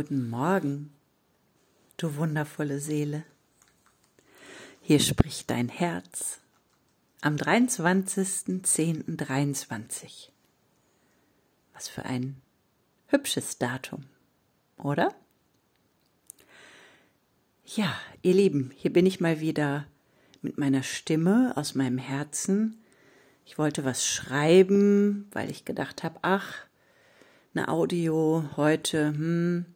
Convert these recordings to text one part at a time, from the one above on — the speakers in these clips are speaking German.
Guten Morgen, du wundervolle Seele. Hier spricht dein Herz am 23.10.23. Was für ein hübsches Datum, oder? Ja, ihr Lieben, hier bin ich mal wieder mit meiner Stimme aus meinem Herzen. Ich wollte was schreiben, weil ich gedacht habe, ach, eine Audio heute, hm,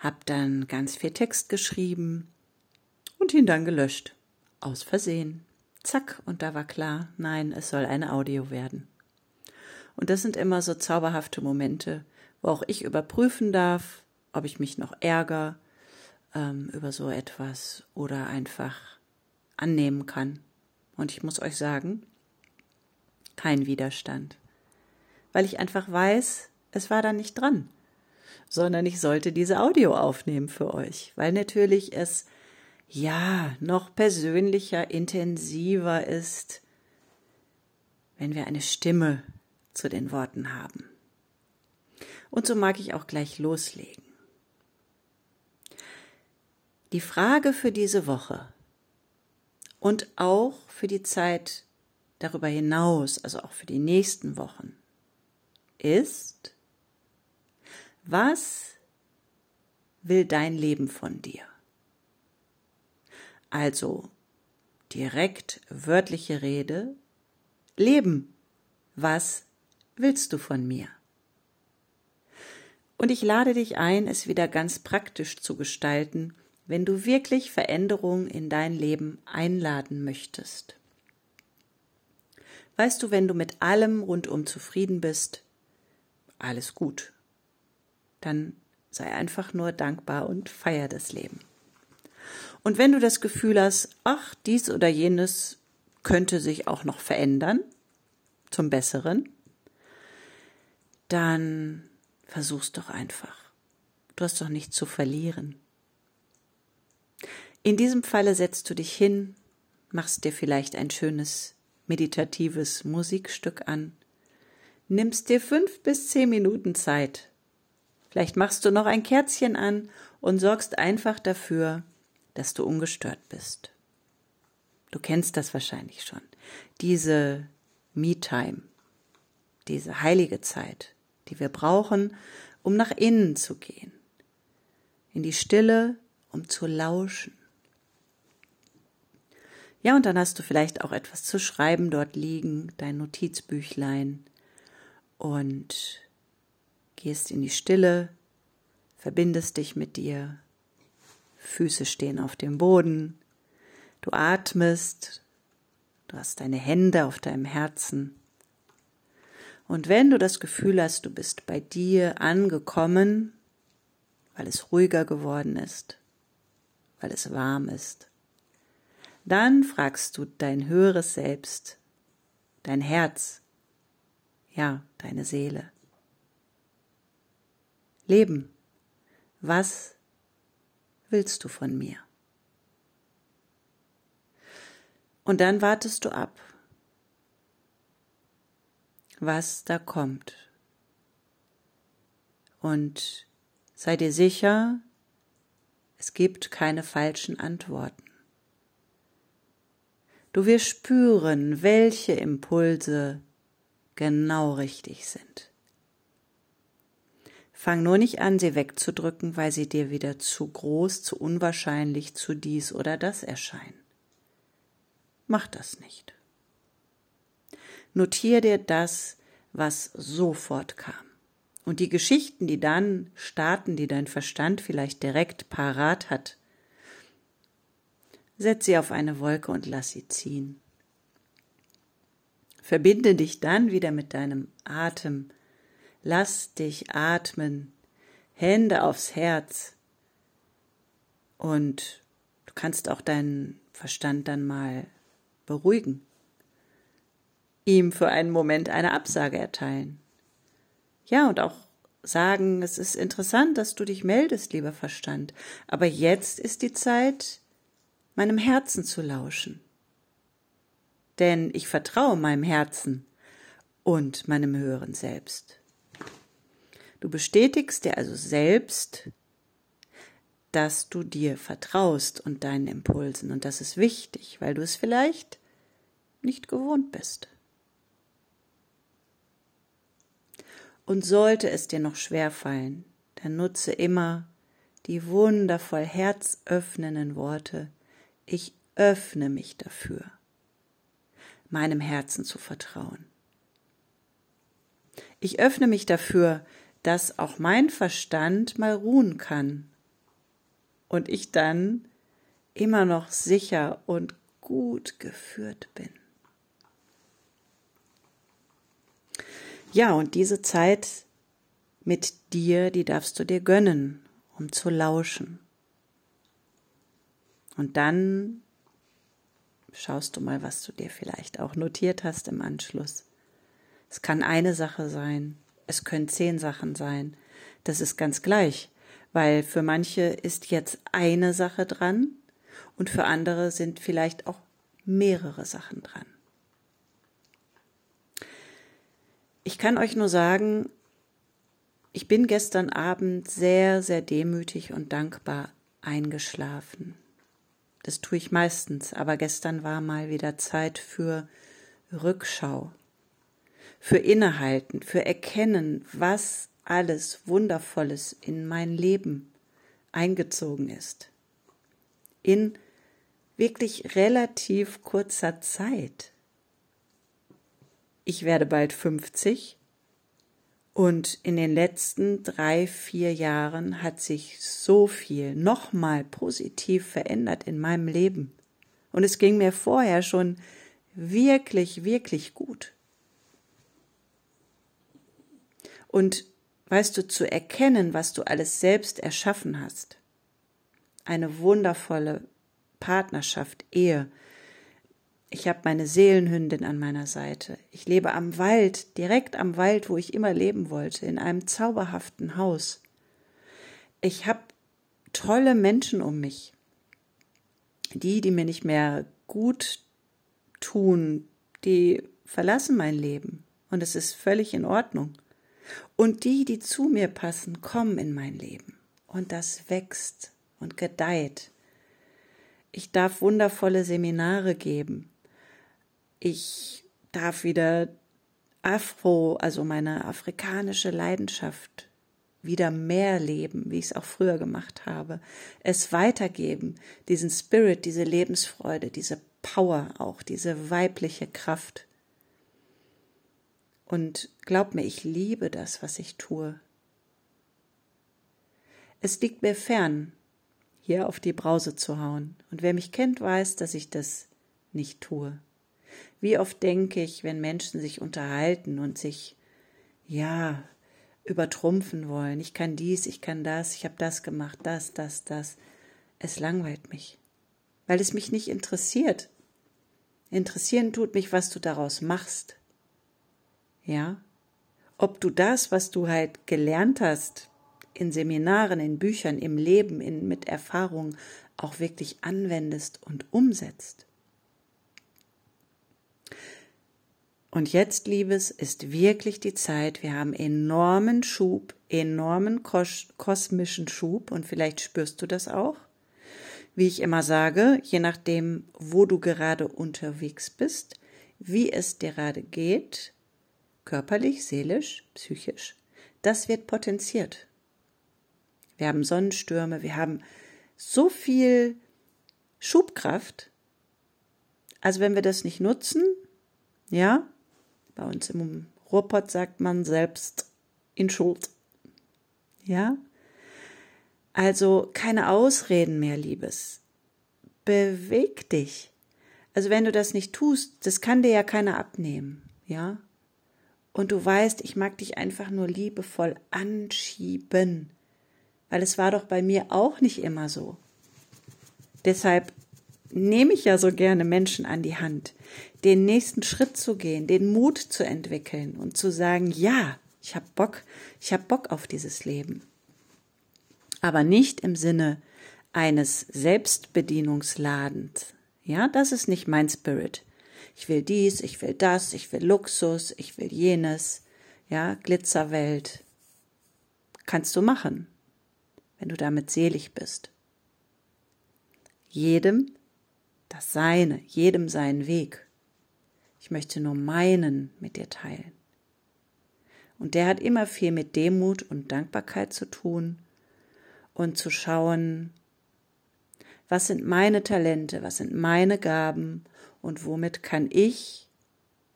hab dann ganz viel Text geschrieben und ihn dann gelöscht. Aus Versehen. Zack, und da war klar, nein, es soll eine Audio werden. Und das sind immer so zauberhafte Momente, wo auch ich überprüfen darf, ob ich mich noch ärgere ähm, über so etwas oder einfach annehmen kann. Und ich muss euch sagen, kein Widerstand. Weil ich einfach weiß, es war da nicht dran sondern ich sollte diese Audio aufnehmen für euch, weil natürlich es ja noch persönlicher, intensiver ist, wenn wir eine Stimme zu den Worten haben. Und so mag ich auch gleich loslegen. Die Frage für diese Woche und auch für die Zeit darüber hinaus, also auch für die nächsten Wochen, ist, was will dein Leben von dir? Also direkt wörtliche Rede, Leben, was willst du von mir? Und ich lade dich ein, es wieder ganz praktisch zu gestalten, wenn du wirklich Veränderungen in dein Leben einladen möchtest. Weißt du, wenn du mit allem rundum zufrieden bist, alles gut dann sei einfach nur dankbar und feier das Leben. Und wenn du das Gefühl hast, ach, dies oder jenes könnte sich auch noch verändern, zum Besseren, dann versuch's doch einfach. Du hast doch nichts zu verlieren. In diesem Falle setzt du dich hin, machst dir vielleicht ein schönes meditatives Musikstück an, nimmst dir fünf bis zehn Minuten Zeit Vielleicht machst du noch ein Kerzchen an und sorgst einfach dafür, dass du ungestört bist. Du kennst das wahrscheinlich schon. Diese Me-Time, diese heilige Zeit, die wir brauchen, um nach innen zu gehen. In die Stille, um zu lauschen. Ja, und dann hast du vielleicht auch etwas zu schreiben dort liegen, dein Notizbüchlein. Und gehst in die Stille, verbindest dich mit dir, Füße stehen auf dem Boden, du atmest, du hast deine Hände auf deinem Herzen. Und wenn du das Gefühl hast, du bist bei dir angekommen, weil es ruhiger geworden ist, weil es warm ist, dann fragst du dein höheres Selbst, dein Herz, ja, deine Seele. Leben, was willst du von mir? Und dann wartest du ab, was da kommt. Und sei dir sicher, es gibt keine falschen Antworten. Du wirst spüren, welche Impulse genau richtig sind. Fang nur nicht an, sie wegzudrücken, weil sie dir wieder zu groß, zu unwahrscheinlich, zu dies oder das erscheinen. Mach das nicht. Notier dir das, was sofort kam. Und die Geschichten, die dann starten, die dein Verstand vielleicht direkt parat hat, setz sie auf eine Wolke und lass sie ziehen. Verbinde dich dann wieder mit deinem Atem, Lass dich atmen, Hände aufs Herz. Und du kannst auch deinen Verstand dann mal beruhigen. Ihm für einen Moment eine Absage erteilen. Ja, und auch sagen, es ist interessant, dass du dich meldest, lieber Verstand, aber jetzt ist die Zeit, meinem Herzen zu lauschen. Denn ich vertraue meinem Herzen und meinem höheren Selbst. Du bestätigst dir also selbst dass du dir vertraust und deinen Impulsen. Und das ist wichtig, weil du es vielleicht nicht gewohnt bist. Und sollte es dir noch schwer fallen, dann nutze immer die wundervoll herzöffnenden Worte. Ich öffne mich dafür, meinem Herzen zu vertrauen. Ich öffne mich dafür, dass auch mein Verstand mal ruhen kann und ich dann immer noch sicher und gut geführt bin. Ja, und diese Zeit mit dir, die darfst du dir gönnen, um zu lauschen. Und dann schaust du mal, was du dir vielleicht auch notiert hast im Anschluss. Es kann eine Sache sein, es können zehn Sachen sein. Das ist ganz gleich, weil für manche ist jetzt eine Sache dran und für andere sind vielleicht auch mehrere Sachen dran. Ich kann euch nur sagen, ich bin gestern Abend sehr, sehr demütig und dankbar eingeschlafen. Das tue ich meistens, aber gestern war mal wieder Zeit für Rückschau für Innehalten, für Erkennen, was alles Wundervolles in mein Leben eingezogen ist. In wirklich relativ kurzer Zeit. Ich werde bald 50 und in den letzten drei, vier Jahren hat sich so viel nochmal positiv verändert in meinem Leben. Und es ging mir vorher schon wirklich, wirklich gut. Und weißt du, zu erkennen, was du alles selbst erschaffen hast. Eine wundervolle Partnerschaft, Ehe. Ich habe meine Seelenhündin an meiner Seite. Ich lebe am Wald, direkt am Wald, wo ich immer leben wollte, in einem zauberhaften Haus. Ich habe tolle Menschen um mich. Die, die mir nicht mehr gut tun, die verlassen mein Leben. Und es ist völlig in Ordnung. Und die, die zu mir passen, kommen in mein Leben. Und das wächst und gedeiht. Ich darf wundervolle Seminare geben. Ich darf wieder Afro, also meine afrikanische Leidenschaft, wieder mehr leben, wie ich es auch früher gemacht habe. Es weitergeben, diesen Spirit, diese Lebensfreude, diese Power auch, diese weibliche Kraft. Und glaub mir, ich liebe das, was ich tue. Es liegt mir fern, hier auf die Brause zu hauen. Und wer mich kennt, weiß, dass ich das nicht tue. Wie oft denke ich, wenn Menschen sich unterhalten und sich, ja, übertrumpfen wollen. Ich kann dies, ich kann das, ich habe das gemacht, das, das, das. Es langweilt mich, weil es mich nicht interessiert. Interessieren tut mich, was du daraus machst. Ja? Ob du das, was du halt gelernt hast, in Seminaren, in Büchern, im Leben, in, mit Erfahrung auch wirklich anwendest und umsetzt. Und jetzt, Liebes, ist wirklich die Zeit. Wir haben enormen Schub, enormen kos kosmischen Schub und vielleicht spürst du das auch. Wie ich immer sage, je nachdem, wo du gerade unterwegs bist, wie es dir gerade geht, körperlich, seelisch, psychisch, das wird potenziert. Wir haben Sonnenstürme, wir haben so viel Schubkraft. Also wenn wir das nicht nutzen, ja, bei uns im Ruhrpott sagt man selbst in Schuld. Ja? Also keine Ausreden mehr, Liebes. Beweg dich. Also wenn du das nicht tust, das kann dir ja keiner abnehmen, ja? Und du weißt, ich mag dich einfach nur liebevoll anschieben, weil es war doch bei mir auch nicht immer so. Deshalb nehme ich ja so gerne Menschen an die Hand, den nächsten Schritt zu gehen, den Mut zu entwickeln und zu sagen, ja, ich habe Bock, ich habe Bock auf dieses Leben. Aber nicht im Sinne eines Selbstbedienungsladens. Ja, das ist nicht mein Spirit ich will dies, ich will das, ich will Luxus, ich will jenes, ja, Glitzerwelt. Kannst du machen, wenn du damit selig bist. jedem das Seine, jedem seinen Weg. Ich möchte nur meinen mit dir teilen. Und der hat immer viel mit Demut und Dankbarkeit zu tun und zu schauen, was sind meine Talente, was sind meine Gaben und womit kann ich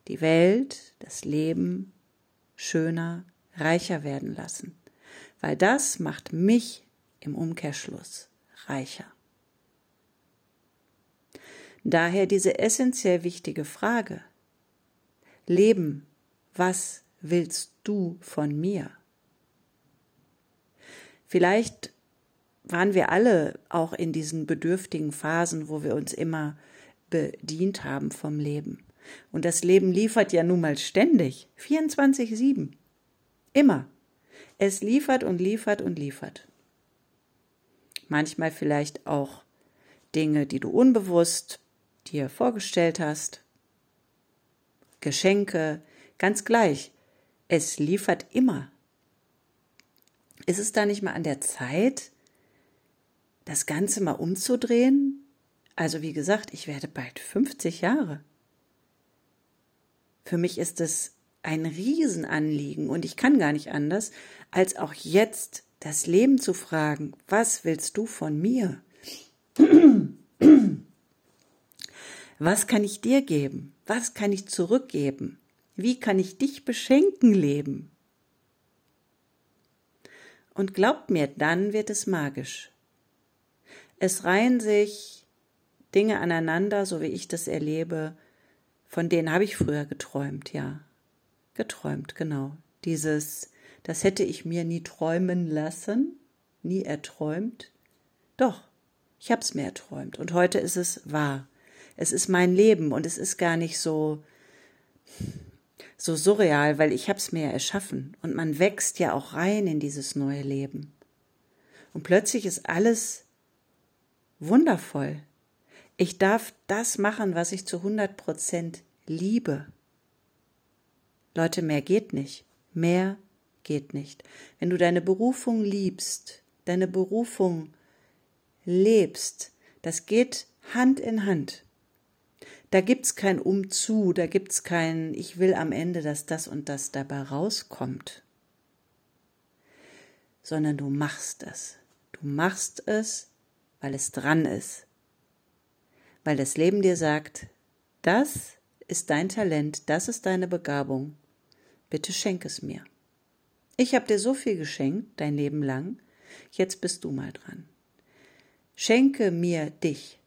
die Welt, das Leben schöner, reicher werden lassen. Weil das macht mich im Umkehrschluss reicher. Daher diese essentiell wichtige Frage. Leben, was willst du von mir? Vielleicht waren wir alle auch in diesen bedürftigen Phasen, wo wir uns immer bedient haben vom Leben. Und das Leben liefert ja nun mal ständig, 24-7. Immer. Es liefert und liefert und liefert. Manchmal vielleicht auch Dinge, die du unbewusst dir vorgestellt hast. Geschenke, ganz gleich. Es liefert immer. Ist es da nicht mal an der Zeit, das Ganze mal umzudrehen? Also wie gesagt, ich werde bald 50 Jahre. Für mich ist es ein Riesenanliegen und ich kann gar nicht anders, als auch jetzt das Leben zu fragen, was willst du von mir? Was kann ich dir geben? Was kann ich zurückgeben? Wie kann ich dich beschenken, Leben? Und glaubt mir, dann wird es magisch. Es reihen sich Dinge aneinander, so wie ich das erlebe, von denen habe ich früher geträumt, ja. Geträumt, genau. Dieses, das hätte ich mir nie träumen lassen, nie erträumt. Doch, ich habe es mir erträumt und heute ist es wahr. Es ist mein Leben und es ist gar nicht so so surreal, weil ich habe es mir erschaffen und man wächst ja auch rein in dieses neue Leben. Und plötzlich ist alles wundervoll. Ich darf das machen, was ich zu 100 Prozent liebe. Leute, mehr geht nicht. Mehr geht nicht. Wenn du deine Berufung liebst, deine Berufung lebst, das geht Hand in Hand. Da gibt's kein Umzu, da gibt's kein Ich will am Ende, dass das und das dabei rauskommt. Sondern du machst es. Du machst es, weil es dran ist. Weil das Leben dir sagt, das ist dein Talent, das ist deine Begabung. Bitte schenk es mir. Ich habe dir so viel geschenkt, dein Leben lang, jetzt bist du mal dran. Schenke mir dich,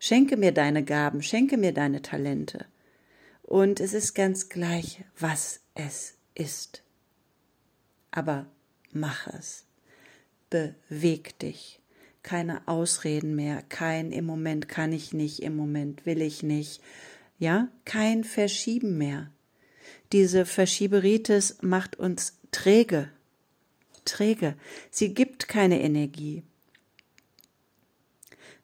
Schenke mir deine Gaben, schenke mir deine Talente. Und es ist ganz gleich, was es ist. Aber mach es. Beweg dich. Keine Ausreden mehr, kein im Moment kann ich nicht, im Moment will ich nicht. Ja, kein Verschieben mehr. Diese Verschieberitis macht uns träge. Träge. Sie gibt keine Energie.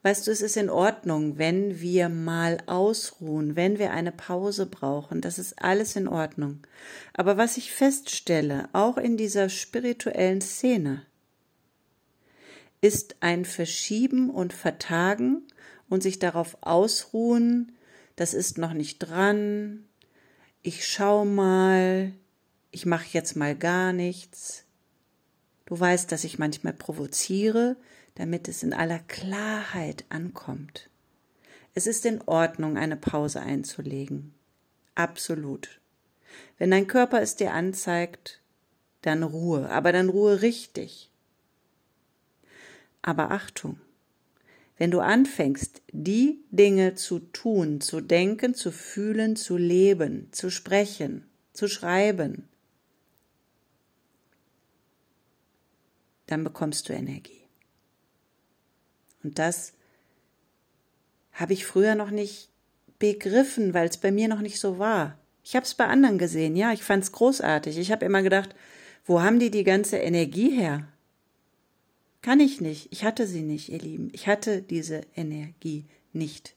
Weißt du, es ist in Ordnung, wenn wir mal ausruhen, wenn wir eine Pause brauchen. Das ist alles in Ordnung. Aber was ich feststelle, auch in dieser spirituellen Szene, ist ein Verschieben und Vertagen und sich darauf ausruhen, das ist noch nicht dran, ich schau mal, ich mache jetzt mal gar nichts. Du weißt, dass ich manchmal provoziere, damit es in aller Klarheit ankommt. Es ist in Ordnung, eine Pause einzulegen. Absolut. Wenn dein Körper es dir anzeigt, dann Ruhe, aber dann Ruhe richtig. Aber Achtung, wenn du anfängst, die Dinge zu tun, zu denken, zu fühlen, zu leben, zu sprechen, zu schreiben, dann bekommst du Energie. Und das habe ich früher noch nicht begriffen, weil es bei mir noch nicht so war. Ich habe es bei anderen gesehen, ja, ich fand es großartig. Ich habe immer gedacht, wo haben die die ganze Energie her? Kann ich nicht. Ich hatte sie nicht, ihr Lieben. Ich hatte diese Energie nicht.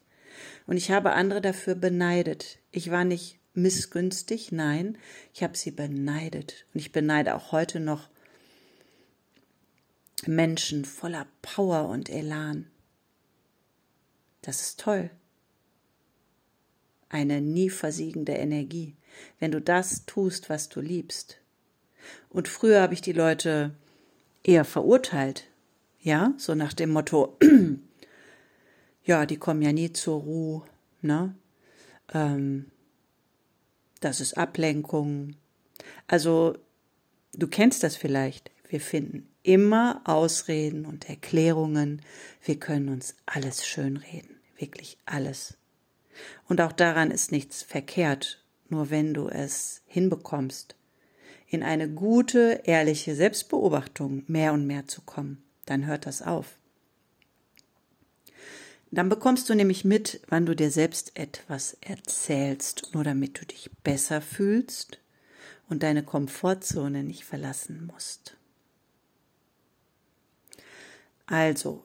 Und ich habe andere dafür beneidet. Ich war nicht missgünstig, nein, ich habe sie beneidet. Und ich beneide auch heute noch Menschen voller Power und Elan. Das ist toll. Eine nie versiegende Energie, wenn du das tust, was du liebst. Und früher habe ich die Leute eher verurteilt, ja, so nach dem Motto, ja, die kommen ja nie zur Ruhe, ne? Ähm, das ist Ablenkung. Also, du kennst das vielleicht. Wir finden immer Ausreden und Erklärungen. Wir können uns alles schönreden, wirklich alles. Und auch daran ist nichts verkehrt, nur wenn du es hinbekommst, in eine gute, ehrliche Selbstbeobachtung mehr und mehr zu kommen, dann hört das auf. Dann bekommst du nämlich mit, wann du dir selbst etwas erzählst, nur damit du dich besser fühlst und deine Komfortzone nicht verlassen musst. Also,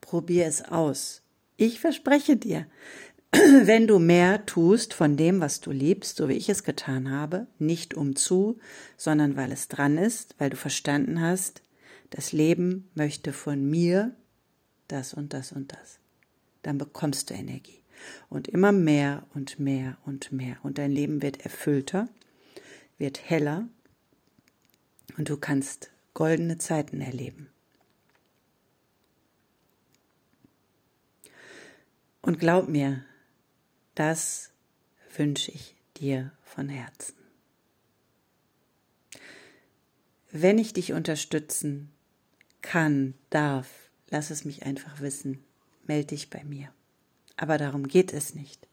probier es aus. Ich verspreche dir, wenn du mehr tust von dem, was du liebst, so wie ich es getan habe, nicht um zu, sondern weil es dran ist, weil du verstanden hast, das Leben möchte von mir das und das und das dann bekommst du Energie. Und immer mehr und mehr und mehr. Und dein Leben wird erfüllter, wird heller und du kannst goldene Zeiten erleben. Und glaub mir, das wünsche ich dir von Herzen. Wenn ich dich unterstützen kann, darf, lass es mich einfach wissen melde dich bei mir. Aber darum geht es nicht.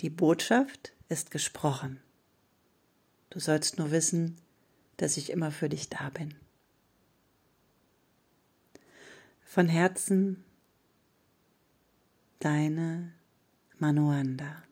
Die Botschaft ist gesprochen. Du sollst nur wissen, dass ich immer für dich da bin. Von Herzen, deine Manuanda.